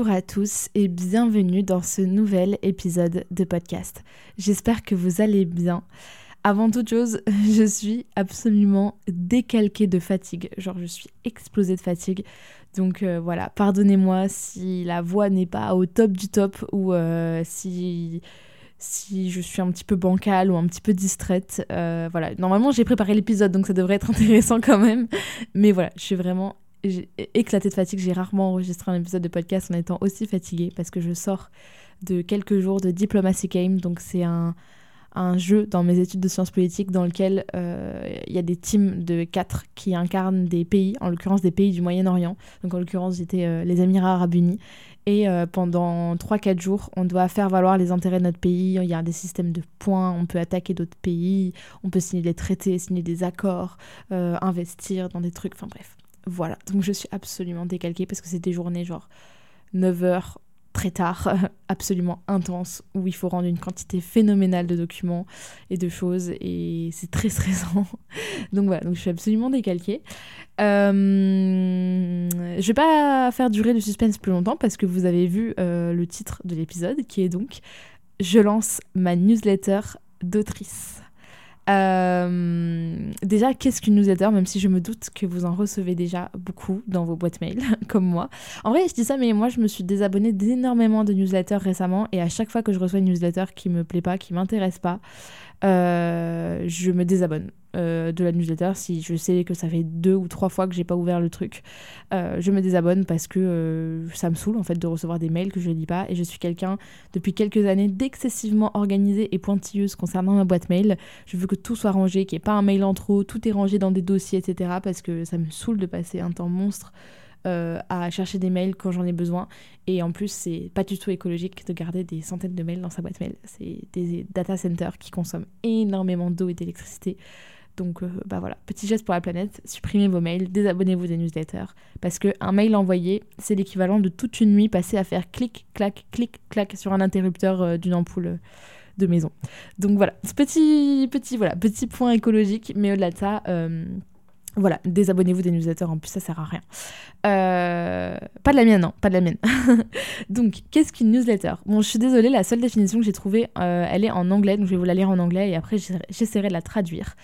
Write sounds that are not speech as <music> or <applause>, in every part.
Bonjour à tous et bienvenue dans ce nouvel épisode de podcast. J'espère que vous allez bien. Avant toute chose, <laughs> je suis absolument décalquée de fatigue. Genre, je suis explosée de fatigue. Donc euh, voilà, pardonnez-moi si la voix n'est pas au top du top ou euh, si, si je suis un petit peu bancale ou un petit peu distraite. Euh, voilà, normalement j'ai préparé l'épisode donc ça devrait être <laughs> intéressant quand même. Mais voilà, je suis vraiment éclaté de fatigue. J'ai rarement enregistré un épisode de podcast en étant aussi fatiguée parce que je sors de quelques jours de Diplomacy Game. Donc, c'est un, un, jeu dans mes études de sciences politiques dans lequel euh, il y a des teams de quatre qui incarnent des pays, en l'occurrence des pays du Moyen-Orient. Donc, en l'occurrence, j'étais euh, les Émirats Arabes Unis. Et euh, pendant 3-4 jours, on doit faire valoir les intérêts de notre pays. Il y a des systèmes de points, on peut attaquer d'autres pays, on peut signer des traités, signer des accords, investir dans des trucs, enfin bref. Voilà, donc je suis absolument décalquée parce que c'est des journées genre 9 heures très tard, <laughs> absolument intenses, où il faut rendre une quantité phénoménale de documents et de choses, et c'est très stressant. <laughs> donc voilà, donc je suis absolument décalquée. Euh, je vais pas faire durer le suspense plus longtemps parce que vous avez vu euh, le titre de l'épisode qui est donc Je lance ma newsletter d'autrice. Euh, déjà, qu'est-ce qu'une newsletter Même si je me doute que vous en recevez déjà beaucoup dans vos boîtes mail, <laughs> comme moi. En vrai, je dis ça, mais moi, je me suis désabonnée d'énormément de newsletters récemment. Et à chaque fois que je reçois une newsletter qui me plaît pas, qui m'intéresse pas, euh, je me désabonne euh, de la newsletter si je sais que ça fait deux ou trois fois que j'ai pas ouvert le truc. Euh, je me désabonne parce que ça me saoule en fait de recevoir des mails que je lis pas et je suis quelqu'un depuis quelques années d'excessivement organisée et pointilleuse concernant ma boîte mail. Je veux que tout soit rangé, qu'il n'y ait pas un mail en trop, tout est rangé dans des dossiers, etc. parce que ça me saoule de passer un temps monstre euh, à chercher des mails quand j'en ai besoin. Et en plus, c'est pas du tout écologique de garder des centaines de mails dans sa boîte mail. C'est des data centers qui consomment énormément d'eau et d'électricité. Donc euh, bah voilà, petit geste pour la planète, supprimez vos mails, désabonnez-vous des newsletters, parce qu'un mail envoyé, c'est l'équivalent de toute une nuit passée à faire clic, clac, clic, clac sur un interrupteur euh, d'une ampoule de maison. Donc voilà, petit, petit, voilà, petit point écologique, mais au-delà de ça, voilà, désabonnez-vous des newsletters, en plus ça sert à rien. Euh, pas de la mienne, non, pas de la mienne. <laughs> donc, qu'est-ce qu'une newsletter? Bon, je suis désolée, la seule définition que j'ai trouvée, euh, elle est en anglais, donc je vais vous la lire en anglais et après j'essaierai de la traduire.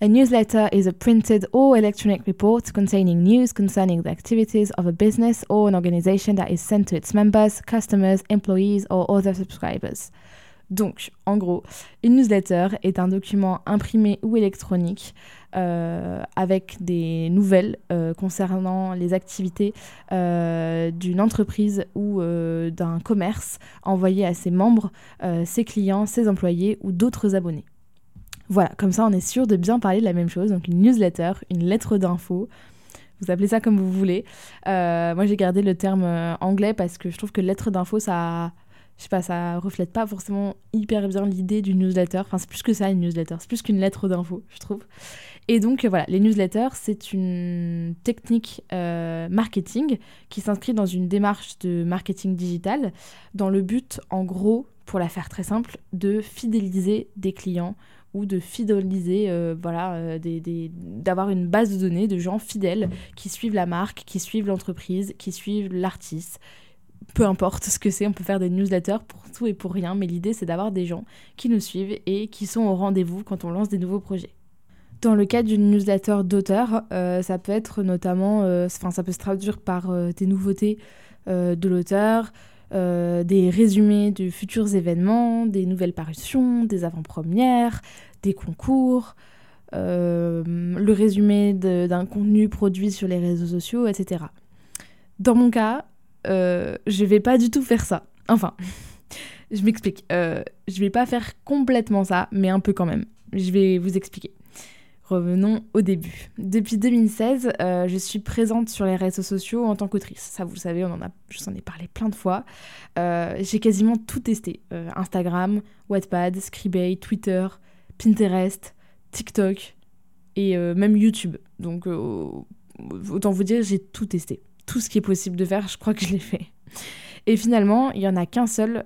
A newsletter is a printed or electronic report containing news concerning the activities of a business or an organization that is sent to its members, customers, employees or other subscribers. Donc, en gros, une newsletter est un document imprimé ou électronique euh, avec des nouvelles euh, concernant les activités euh, d'une entreprise ou d'un commerce envoyé à ses membres, ses clients, ses employés ou d'autres abonnés. Voilà, comme ça on est sûr de bien parler de la même chose. Donc une newsletter, une lettre d'info, vous appelez ça comme vous voulez. moi j'ai gardé le terme anglais parce que je trouve que lettre d'info ça je sais pas, ça reflète pas forcément hyper bien l'idée d'une newsletter. Enfin, c'est plus que ça, une newsletter. C'est plus qu'une lettre d'info, je trouve. Et donc, voilà, les newsletters, c'est une technique euh, marketing qui s'inscrit dans une démarche de marketing digital dans le but, en gros, pour la faire très simple, de fidéliser des clients ou de fidéliser, euh, voilà, euh, d'avoir une base de données de gens fidèles qui suivent la marque, qui suivent l'entreprise, qui suivent l'artiste, peu importe ce que c'est, on peut faire des newsletters pour tout et pour rien, mais l'idée c'est d'avoir des gens qui nous suivent et qui sont au rendez-vous quand on lance des nouveaux projets. Dans le cas d'une newsletter d'auteur, euh, ça peut être notamment, enfin ça peut se traduire par des nouveautés de l'auteur, des résumés de futurs événements, des nouvelles parutions, des avant-premières, des concours, le résumé d'un contenu produit sur les réseaux sociaux, etc. Dans mon cas, euh, je vais pas du tout faire ça. Enfin, <laughs> je m'explique. Euh, je vais pas faire complètement ça, mais un peu quand même. Je vais vous expliquer. Revenons au début. Depuis 2016, euh, je suis présente sur les réseaux sociaux en tant qu'autrice. Ça, vous le savez, on en a, je vous en ai parlé plein de fois. Euh, j'ai quasiment tout testé. Euh, Instagram, Wattpad, Scribay, Twitter, Pinterest, TikTok et même YouTube. Donc, autant vous dire, j'ai tout testé. Tout ce qui est possible de faire, je crois que je l'ai fait. Et finalement, il n'y en a qu'un seul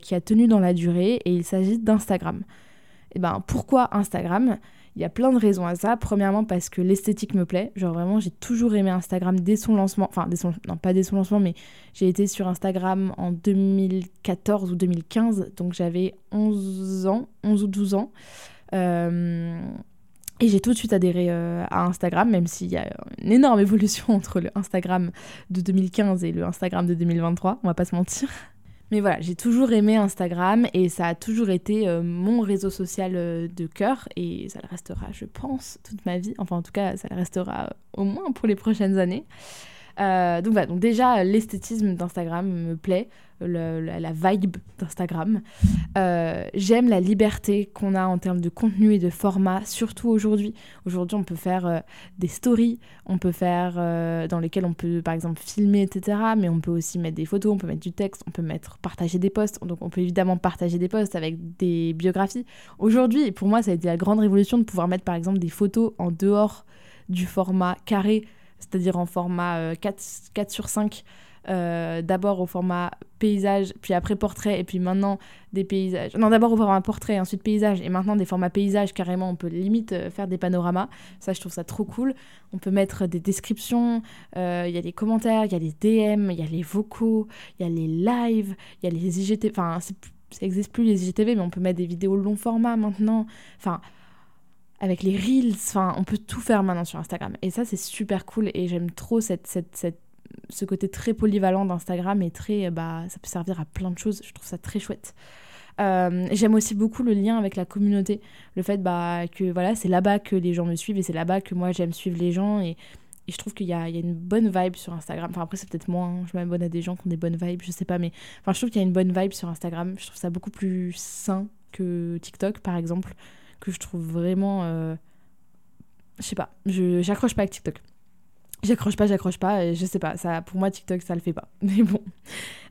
qui a tenu dans la durée et il s'agit d'Instagram. Et ben pourquoi Instagram? Il y a plein de raisons à ça. Premièrement, parce que l'esthétique me plaît. Genre vraiment, j'ai toujours aimé Instagram dès son lancement. Enfin, dès son... non, pas dès son lancement, mais j'ai été sur Instagram en 2014 ou 2015. Donc j'avais 11 ans, 11 ou 12 ans. Euh, et j'ai tout de suite adhéré euh, à Instagram, même s'il y a une énorme évolution <laughs> entre le Instagram de 2015 et le Instagram de 2023, on va pas se mentir. Mais voilà, j'ai toujours aimé Instagram et ça a toujours été euh, mon réseau social euh, de cœur et ça le restera, je pense, toute ma vie. Enfin, en tout cas, ça le restera euh, au moins pour les prochaines années. Donc voilà, donc déjà l'esthétisme d'Instagram me plaît la, vibe d'Instagram. Euh, j'aime la liberté qu'on a en termes de contenu et de format, surtout aujourd'hui. Aujourd'hui, on peut faire euh, des stories, on peut faire euh, dans lesquelles on peut par exemple filmer, etc. Mais on peut aussi mettre des photos, on peut mettre du texte, on peut mettre partager des posts. Donc on peut évidemment partager des posts avec des biographies. Aujourd'hui, pour moi, ça a été la grande révolution de pouvoir mettre par exemple des photos en dehors du format carré, c'est-à-dire en format 4, 4 sur 5 euh, d'abord au format paysage, puis après portrait, et puis maintenant des paysages. Non, d'abord au format portrait, ensuite paysage, et maintenant des formats paysage, carrément, on peut limite euh, faire des panoramas. Ça, je trouve ça trop cool. On peut mettre des descriptions, euh, il y a des commentaires, il y a les DM, il y a les vocaux, il y a les lives, il y a les IGTV. Enfin, ça n'existe plus les IGTV, mais on peut mettre des vidéos long format maintenant. Enfin avec les reels, enfin, on peut tout faire maintenant sur Instagram. Et ça, c'est super cool et j'aime trop cette, cette, cette ce côté très polyvalent d'Instagram est très, bah, ça peut servir à plein de choses. Je trouve ça très chouette. Euh, j'aime aussi beaucoup le lien avec la communauté, le fait bah, que voilà, c'est là-bas que les gens me suivent et c'est là-bas que moi j'aime suivre les gens et, et je trouve qu'il y, y a, une bonne vibe sur Instagram. Enfin après c'est peut-être moi, hein, je m'abonne à des gens qui ont des bonnes vibes, je sais pas, mais enfin je trouve qu'il y a une bonne vibe sur Instagram. Je trouve ça beaucoup plus sain que TikTok par exemple, que je trouve vraiment, euh, je sais pas, j'accroche pas avec TikTok. J'accroche pas, j'accroche pas, je sais pas, ça, pour moi TikTok ça le fait pas, <laughs> mais bon.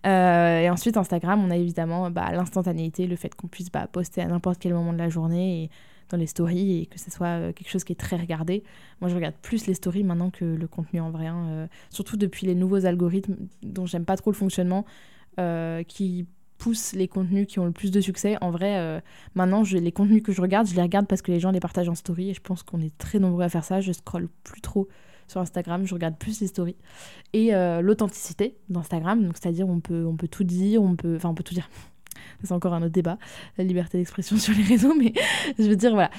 Euh, et ensuite Instagram, on a évidemment bah, l'instantanéité, le fait qu'on puisse bah, poster à n'importe quel moment de la journée et dans les stories et que ce soit euh, quelque chose qui est très regardé. Moi je regarde plus les stories maintenant que le contenu en vrai, hein, surtout depuis les nouveaux algorithmes dont j'aime pas trop le fonctionnement, qui poussent les contenus qui ont le plus de succès. En vrai, maintenant je, les contenus que je regarde, je les regarde parce que les gens les partagent en story et je pense qu'on est très nombreux à faire ça. Je scrolle plus trop sur Instagram, je regarde plus les stories. Et euh, l'authenticité d'Instagram, c'est-à-dire on peut, on peut tout dire, on peut, enfin on peut tout dire. <laughs> C'est encore un autre débat, la liberté d'expression <laughs> sur les réseaux, mais <laughs> je veux dire, voilà,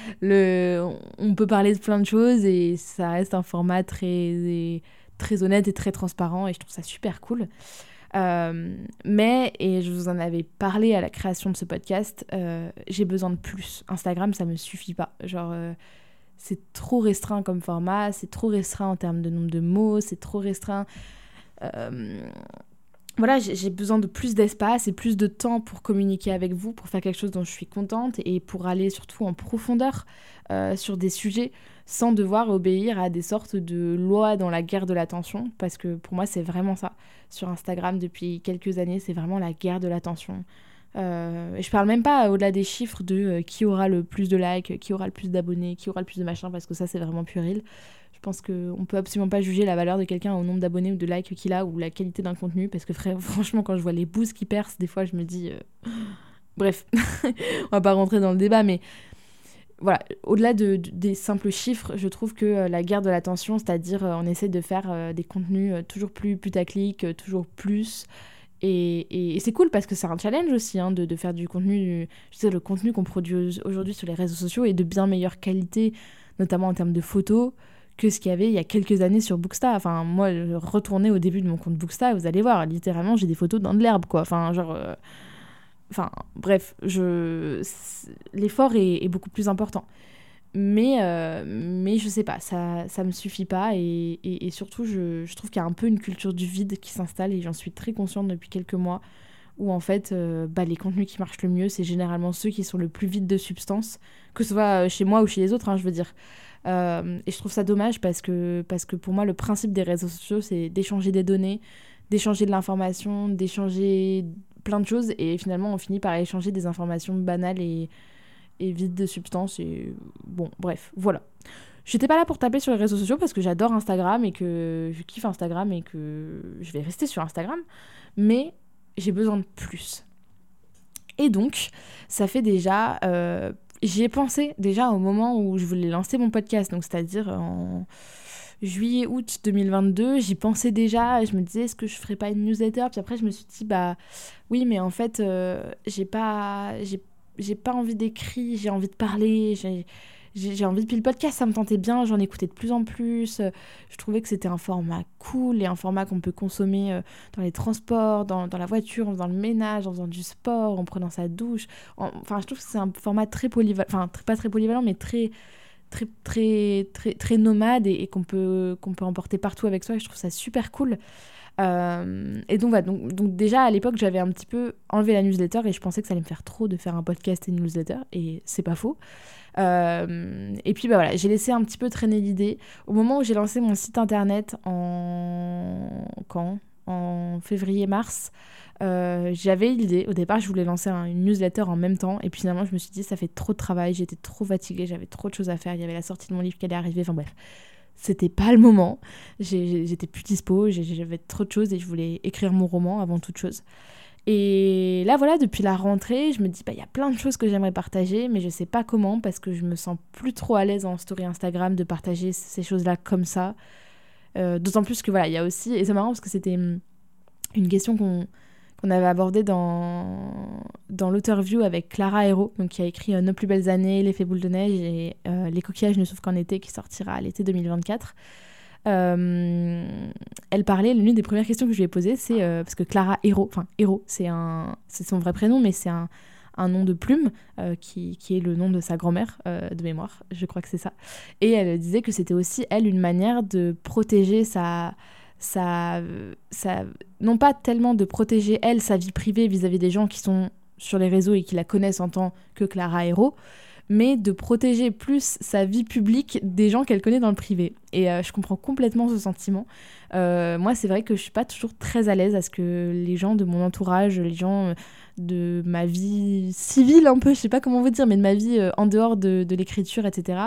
on peut parler de plein de choses et ça reste un format très, très honnête et très transparent et je trouve ça super cool. Euh, mais, et je vous en avais parlé à la création de ce podcast, euh, j'ai besoin de plus. Instagram, ça me suffit pas. Genre, c'est trop restreint comme format, c'est trop restreint en termes de nombre de mots, c'est trop restreint. Voilà, j'ai besoin de plus d'espace et plus de temps pour communiquer avec vous, pour faire quelque chose dont je suis contente et pour aller surtout en profondeur euh, sur des sujets sans devoir obéir à des sortes de lois dans la guerre de l'attention, parce que pour moi c'est vraiment ça. Sur Instagram depuis quelques années, c'est vraiment la guerre de l'attention. Euh, je parle même pas au-delà des chiffres de euh, qui aura le plus de likes, qui aura le plus d'abonnés, qui aura le plus de machin, parce que ça c'est vraiment puéril. Je pense qu'on peut absolument pas juger la valeur de quelqu'un au nombre d'abonnés ou de likes qu'il a ou la qualité d'un contenu, parce que <laughs> franchement quand je vois les boosts qui percent, des fois je me dis... Euh, <gasps> bref, <laughs> on va pas rentrer dans le débat, mais voilà, au-delà de, des simples chiffres, je trouve que la guerre de l'attention, c'est-à-dire on essaie de faire des contenus toujours plus putaclic, toujours plus, et, c'est cool parce que c'est un challenge aussi hein, de, faire du contenu, je sais, le contenu qu'on produit aujourd'hui sur les réseaux sociaux est de bien meilleure qualité, notamment en termes de photos, que ce qu'il y avait il y a quelques années sur Booksta. Enfin, moi, retourner au début de mon compte Booksta, vous allez voir, littéralement, j'ai des photos dans de l'herbe, quoi. Enfin, genre. Euh, enfin, bref, je... l'effort est, beaucoup plus important. Mais, euh, mais je sais pas, ça, ça me suffit pas. Et, et, surtout, je, je trouve qu'il y a un peu une culture du vide qui s'installe et j'en suis très consciente depuis quelques mois où en fait bah, les contenus qui marchent le mieux, c'est généralement ceux qui sont le plus vides de substance, que ce soit chez moi ou chez les autres, hein, je veux dire. et je trouve ça dommage parce que, parce que pour moi, le principe des réseaux sociaux, c'est d'échanger des données, d'échanger de l'information, d'échanger plein de choses, et finalement, on finit par échanger des informations banales et, et vides de substance. Et bon, bref, voilà. J'étais pas là pour taper sur les réseaux sociaux parce que j'adore Instagram et que je kiffe Instagram et que je vais rester sur Instagram. Mais j'ai besoin de plus. Et donc, ça fait déjà. Euh, j'y ai pensé déjà au moment où je voulais lancer mon podcast, donc c'est-à-dire en juillet, août 2022. J'y pensais déjà. Je me disais, est-ce que je ferais pas une newsletter? Puis après, je me suis dit, bah oui, mais en fait, euh, j'ai pas. J'ai pas envie d'écrire, j'ai envie de parler, j'ai j'ai envie, depuis le podcast, ça me tentait bien, j'en écoutais de plus en plus. Euh, je trouvais que c'était un format cool et un format qu'on peut consommer euh, dans les transports, dans, dans, la voiture, en faisant le ménage, en faisant du sport, en prenant sa douche. Enfin, je trouve que c'est un format très polyvalent, enfin, pas très polyvalent, mais très très très très nomade et, qu'on peut qu'on peut emporter partout avec soi je trouve ça super cool euh, et donc voilà donc, donc déjà à l'époque j'avais un petit peu enlevé la newsletter et je pensais que ça allait me faire trop de faire un podcast et une newsletter et c'est pas faux et puis bah voilà, j'ai laissé un petit peu traîner l'idée. Au moment où j'ai lancé mon site internet en quand? En février-mars. Euh, j'avais l'idée, au départ je voulais lancer une newsletter en même temps. Et puis finalement je me suis dit ça fait trop de travail, j'étais trop fatiguée, j'avais trop de choses à faire, il y avait la sortie de mon livre qui allait arriver, enfin bref, c'était pas le moment, j'étais plus dispo, j'avais trop de choses et je voulais écrire mon roman avant toute chose. Et là, voilà, depuis la rentrée, je me dis, bah, il y a plein de choses que j'aimerais partager, mais je sais pas comment parce que je me sens plus trop à l'aise en story Instagram de partager ces choses-là comme ça. Euh, d'autant plus que voilà, il y a aussi, et c'est marrant parce que c'était hum, une question qu'on avait abordée dans, dans l'auteur-view avec Clara donc qui a écrit euh, Nos plus belles années, L'effet boule de neige et euh, Les coquillages ne souffrent qu'en été, qui sortira à l'été 2024. Euh, elle parlait, l'une des premières questions que je lui ai posées, c'est euh, parce que Clara Héros, enfin Héros, c'est son vrai prénom, mais c'est un, nom de plume euh, qui, est le nom de sa grand-mère de mémoire, je crois que c'est ça. Et elle disait que c'était aussi elle une manière de protéger sa, sa, non pas tellement de protéger elle sa vie privée vis-à-vis des gens qui sont sur les réseaux et qui la connaissent en tant que Clara Héros, mais de protéger plus sa vie publique des gens qu'elle connaît dans le privé. Et euh, je comprends complètement ce sentiment. Euh, moi, c'est vrai que je suis pas toujours très à l'aise à ce que les gens de mon entourage, les gens euh, de ma vie civile un peu, je sais pas comment vous dire, mais de ma vie en dehors de, de l'écriture, etc.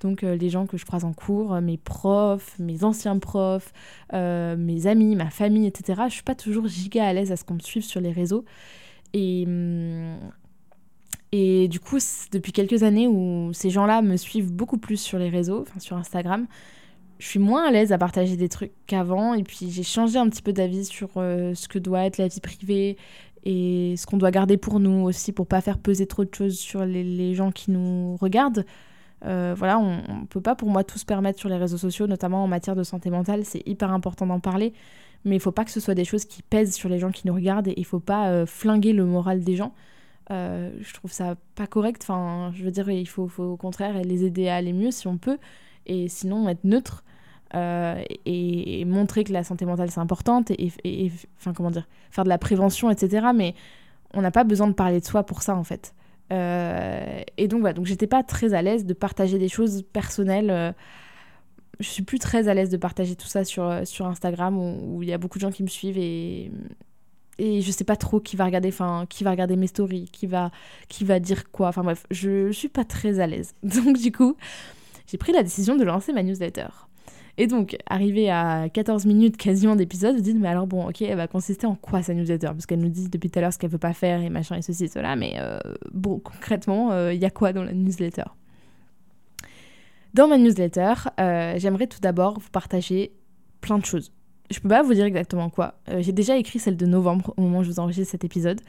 Donc les gens que je croise en cours, mes profs, mes anciens profs, mes amis, ma famille, etc. Je suis pas toujours giga à l'aise à ce qu'on me suive sur les réseaux. Et, hum, et du coup, depuis quelques années où ces gens-là me suivent beaucoup plus sur les réseaux, enfin sur Instagram, je suis moins à l'aise à partager des trucs qu'avant. Et puis j'ai changé un petit peu d'avis sur euh, ce que doit être la vie privée et ce qu'on doit garder pour nous aussi pour pas faire peser trop de choses sur les, gens qui nous regardent. Euh, voilà, on, ne peut pas pour moi tout se permettre sur les réseaux sociaux, notamment en matière de santé mentale. C'est hyper important d'en parler, mais il faut pas que ce soit des choses qui pèsent sur les gens qui nous regardent et il faut pas euh, flinguer le moral des gens. Euh, je trouve ça pas correct. Enfin, je veux dire, il faut, au contraire les aider à aller mieux si on peut, et sinon être neutre euh, et, montrer que la santé mentale c'est importante et, enfin comment dire, faire de la prévention, etc. Mais on n'a pas besoin de parler de soi pour ça en fait. Euh, et donc voilà, donc j'étais pas très à l'aise de partager des choses personnelles. je suis plus très à l'aise de partager tout ça sur, sur Instagram où il y a beaucoup de gens qui me suivent et et je sais pas trop qui va regarder enfin qui va regarder mes stories qui va qui va dire quoi. Enfin bref je, suis pas très à l'aise. <laughs> Donc du coup j'ai pris la décision de lancer ma newsletter. Et donc arrivé à 14 minutes quasiment d'épisode vous dites mais alors bon ok elle va consister en quoi sa newsletter? Parce qu'elle nous dit depuis tout à l'heure ce qu'elle veut pas faire et machin et ceci et cela mais euh, bon concrètement euh, il y a quoi dans la newsletter? Dans ma newsletter euh, j'aimerais tout d'abord vous partager plein de choses je peux pas vous dire exactement quoi. Euh, j'ai déjà écrit celle de novembre au moment où je vous enregistre cet épisode.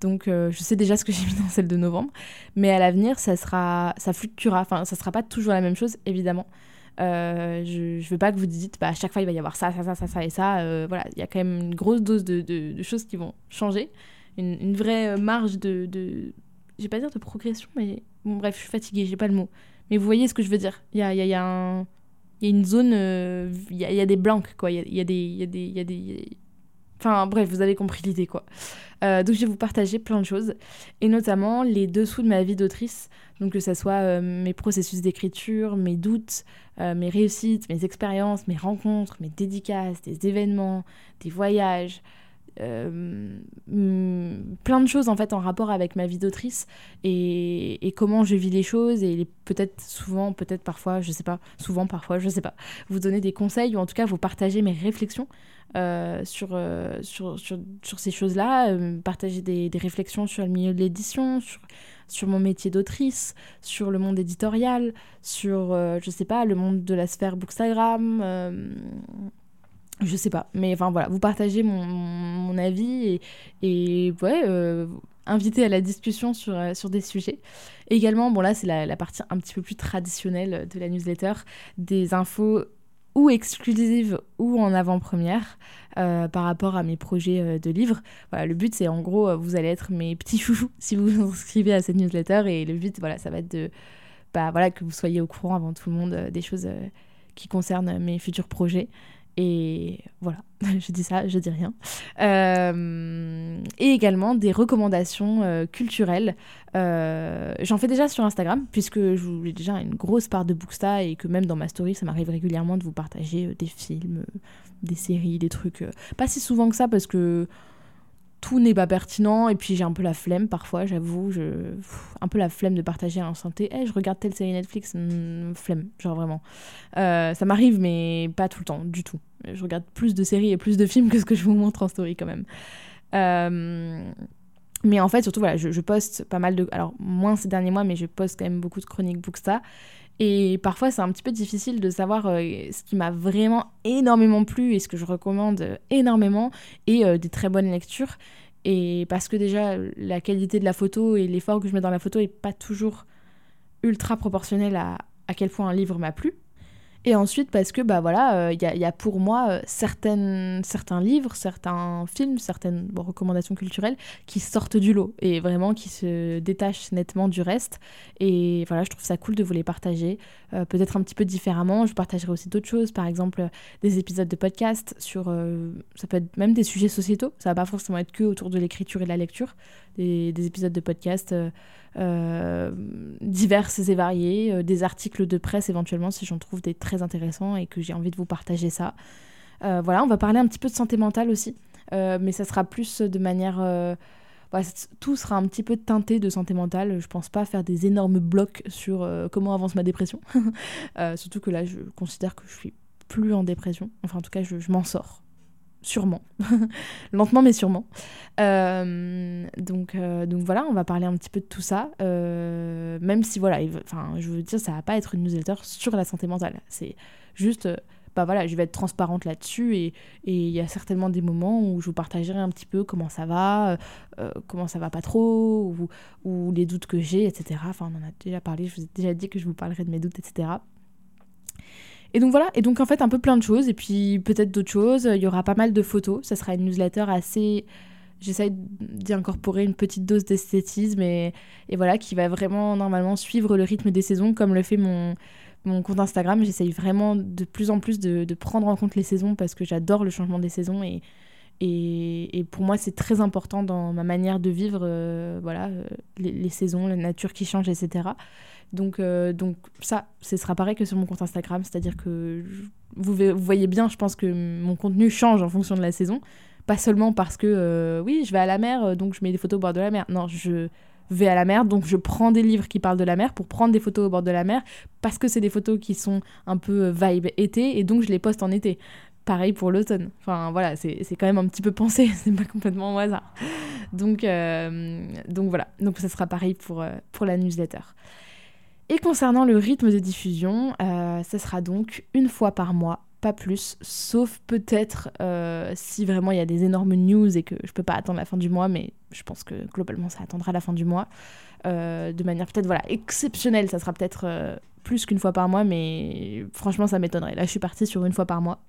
Donc euh, je sais déjà ce que <laughs> j'ai mis dans celle de novembre. Mais à l'avenir, ça sera ça fluctuera. Enfin, ça sera pas toujours la même chose, évidemment. Euh, je, je veux pas que vous dites, bah, à chaque fois il va y avoir ça, ça, ça, ça, ça et ça. voilà, il y a quand même une grosse dose de, de, choses qui vont changer. Une, vraie marge de, de. Je vais pas dire de progression, mais bon, bref, je suis fatiguée, j'ai pas le mot. Mais vous voyez ce que je veux dire. Il y a, y, y a un il y a une zone, il y, a, y, a des blancs, quoi. Il y a, des. Y a des, y a des Enfin bref, vous avez compris l'idée quoi. Euh, donc je vais vous partager plein de choses, et notamment les dessous de ma vie d'autrice, donc que ce soit euh, mes processus d'écriture, mes doutes, euh, mes réussites, mes expériences, mes rencontres, mes dédicaces, des événements, des voyages, plein de choses en fait en rapport avec ma vie d'autrice et, comment je vis les choses et peut-être souvent, peut-être parfois, je sais pas, souvent parfois, je sais pas, vous donner des conseils ou en tout cas vous partager mes réflexions euh, sur, euh, sur, sur, sur, ces choses-là, euh, partager des, des, réflexions sur le milieu de l'édition, sur, sur mon métier d'autrice, sur le monde éditorial, sur, je sais pas, le monde de la sphère Bookstagram. Je sais pas, mais enfin voilà, vous partagez mon, mon avis et, et ouais, inviter à la discussion sur, sur des sujets. Également, bon là c'est la, partie un petit peu plus traditionnelle de la newsletter, des infos ou exclusive ou en avant-première euh, par rapport à mes projets euh, de livres. Voilà, le but c'est en gros, euh, vous allez être mes petits chouchous <laughs> si vous vous inscrivez à cette newsletter et le but voilà, ça va être de bah, voilà, que vous soyez au courant avant tout le monde des choses qui concernent mes futurs projets. Et voilà, <laughs> je dis ça, je dis rien. Euh, et également des recommandations euh, culturelles. Euh, j'en fais déjà sur Instagram, puisque j'ai déjà une grosse part de Booksta et que même dans ma story, ça m'arrive régulièrement de vous partager des films, des séries, des trucs. pas si souvent que ça, parce que tout n'est pas pertinent et puis j'ai un peu la flemme parfois, j'avoue, je un peu la flemme de partager un santé. Eh, je regarde telle série Netflix, hmm, flemme, genre vraiment. Euh, ça m'arrive mais pas tout le temps, du tout. Je regarde plus de séries et plus de films que ce que je vous montre en story quand même. Euh, mais en fait, surtout, voilà, je, je, poste pas mal de. Alors, moins ces derniers mois, mais je poste quand même beaucoup de chroniques Booksta. Et parfois, c'est un petit peu difficile de savoir euh, ce qui m'a vraiment énormément plu et ce que je recommande énormément et euh, des très bonnes lectures. Et parce que déjà, la qualité de la photo et l'effort que je mets dans la photo n'est pas toujours ultra proportionnel à quel point un livre m'a plu. Et ensuite parce que bah voilà, il euh, y, y, a pour moi euh, certaines, certains livres, certains films, certaines recommandations culturelles qui sortent du lot et vraiment qui se détachent nettement du reste. Et voilà, je trouve ça cool de vous les partager, euh, peut-être un petit peu différemment. Je partagerai aussi d'autres choses, par exemple des épisodes de podcast sur, ça peut être même des sujets sociétaux. Ça va pas forcément être que autour de l'écriture et de la lecture. Des, des épisodes de podcast diverses et variées, euh, des articles de presse éventuellement si j'en trouve des très intéressants et que j'ai envie de vous partager ça. Euh, voilà, on va parler un petit peu de santé mentale aussi, mais ça sera plus de manière... Bah, tout sera un petit peu teinté de santé mentale. Je pense pas faire des énormes blocs sur comment avance ma dépression. <laughs> surtout que là, je considère que je suis plus en dépression. Enfin, en tout cas, je m'en sors sûrement. <laughs> Lentement mais sûrement. Euh, donc, euh, donc voilà, on va parler un petit peu de tout ça. Euh, même si voilà, enfin, je veux dire, ça va pas être une newsletter sur la santé mentale. C'est juste, bah voilà, je vais être transparente là-dessus et il y a certainement des moments où je vous partagerai un petit peu comment ça va, comment ça va pas trop, ou, ou les doutes que j'ai, etc. Enfin, on en a déjà parlé, je vous ai déjà dit que je vous parlerai de mes doutes, etc. Et donc voilà, et donc en fait un peu plein de choses, et puis peut-être d'autres choses. Il y aura pas mal de photos, ça sera une newsletter assez... J'essaie d'y incorporer une petite dose d'esthétisme et, et, voilà, qui va vraiment normalement suivre le rythme des saisons comme le fait mon, mon compte Instagram. J'essaye vraiment de plus en plus de, de, prendre en compte les saisons parce que j'adore le changement des saisons et, et, pour moi c'est très important dans ma manière de vivre euh, voilà, euh, les, saisons, la nature qui change, etc. Donc, euh, donc ça, ce sera pareil que sur mon compte Instagram, c'est-à-dire que vous, voyez bien, je pense que mon contenu change en fonction de la saison. Pas seulement parce que, oui, je vais à la mer, donc je mets des photos au bord de la mer. Non, je vais à la mer, donc je prends des livres qui parlent de la mer pour prendre des photos au bord de la mer, parce que c'est des photos qui sont un peu vibe été, et donc je les poste en été. Pareil pour l'automne. Enfin voilà, c'est quand même un petit peu pensé, <laughs> c'est pas complètement au hasard. Donc, donc voilà, donc ça sera pareil pour, pour la newsletter. Et concernant le rythme de diffusion, euh, ça sera donc une fois par mois, pas plus, sauf peut-être euh, si vraiment il y a des énormes news et que je peux pas attendre la fin du mois, mais je pense que globalement ça attendra la fin du mois. Euh, de manière peut-être voilà exceptionnelle, ça sera peut-être plus qu'une fois par mois, mais franchement ça m'étonnerait. Là je suis partie sur une fois par mois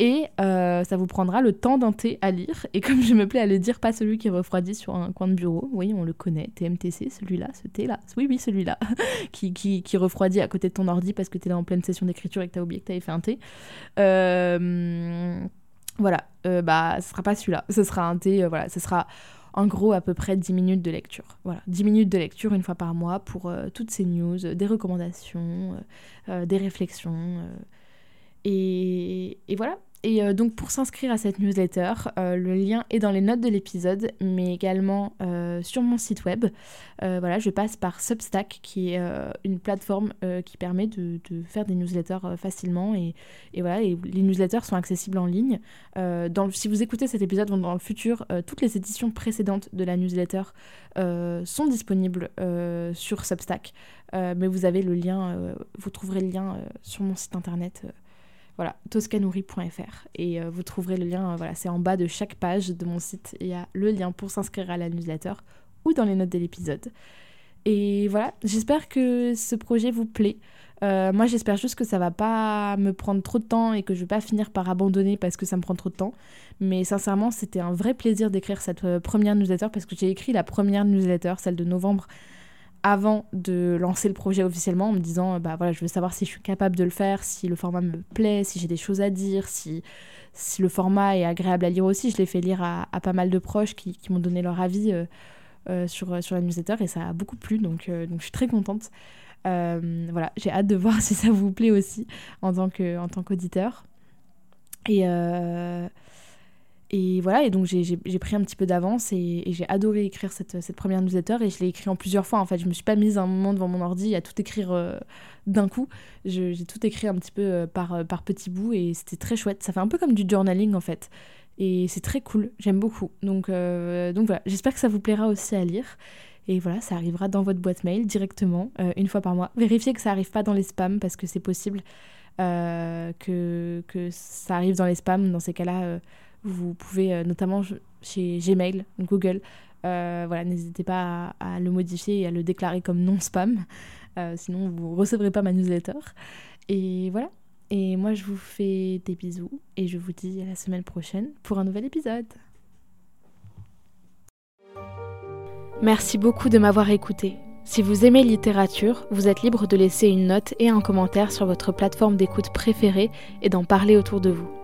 et euh, ça vous prendra le temps d'un thé à lire. Et comme je me plais à le dire, pas celui qui refroidit sur un coin de bureau. Oui, on le connaît, TMTC, celui-là, ce thé-là. Oui, oui, celui-là, <laughs> qui, qui, qui, refroidit à côté de ton ordi parce que tu es là en pleine session d'écriture et que tu as oublié que tu avais fait un thé. Euh, Voilà, bah ce sera pas celui-là, ce sera un thé, voilà, ce sera en gros à peu près 10 minutes de lecture. Voilà, 10 minutes de lecture une fois par mois pour toutes ces news, des recommandations, des réflexions. Et, voilà, et euh, donc pour s'inscrire à cette newsletter, euh, le lien est dans les notes de l'épisode, mais également euh, sur mon site web. voilà, je passe par Substack, qui est une plateforme qui permet de, faire des newsletters facilement. Et, voilà, les newsletters sont accessibles en ligne. Si vous écoutez cet épisode dans le futur, toutes les éditions précédentes de la newsletter sont disponibles sur Substack. mais vous avez le lien, vous trouverez le lien sur mon site internet voilà, toscanouri.fr. Et euh, vous trouverez le lien, euh, voilà, c'est en bas de chaque page de mon site. Il y a le lien pour s'inscrire à la newsletter ou dans les notes de l'épisode. Et voilà, j'espère que ce projet vous plaît. Euh, moi, j'espère juste que ça va pas me prendre trop de temps et que je vais pas finir par abandonner parce que ça me prend trop de temps. Mais sincèrement, c'était un vrai plaisir d'écrire cette première newsletter parce que j'ai écrit la première newsletter, celle de novembre, avant de lancer le projet officiellement en me disant bah voilà je veux savoir si je suis capable de le faire si le format me plaît si j'ai des choses à dire si si le format est agréable à lire aussi. Je l'ai fait lire à, pas mal de proches qui, qui m'ont donné leur avis euh, euh, sur, sur la newsletter et ça a beaucoup plu donc, euh, donc je suis très contente. Voilà j'ai hâte de <laughs> voir si ça vous plaît aussi en tant que en tant qu'auditeur. Et et voilà, et donc j'ai pris un petit peu d'avance et, j'ai adoré écrire cette, cette, première newsletter et je l'ai écrit en plusieurs fois. En fait, je me suis pas mise un moment devant mon ordi à tout écrire euh, d'un coup. J'ai tout écrit un petit peu euh, par, euh, par petits bouts et c'était très chouette. Ça fait un peu comme du journaling en fait. Et c'est très cool, j'aime beaucoup. Donc, donc voilà, j'espère que ça vous plaira aussi à lire. Et voilà, ça arrivera dans votre boîte mail directement, une fois par mois. Vérifiez que ça arrive pas dans les spams parce que c'est possible que, que ça arrive dans les spams. Dans ces cas-là vous pouvez euh, notamment chez Gmail, Google, euh, voilà, n'hésitez pas à, le modifier et à le déclarer comme non spam. Euh, sinon, vous recevrez pas ma newsletter. Et voilà. Et moi, je vous fais des bisous et je vous dis à la semaine prochaine pour un nouvel épisode. Merci beaucoup de m'avoir écouté. Si vous aimez littérature, vous êtes libre de laisser une note et un commentaire sur votre plateforme d'écoute préférée et d'en parler autour de vous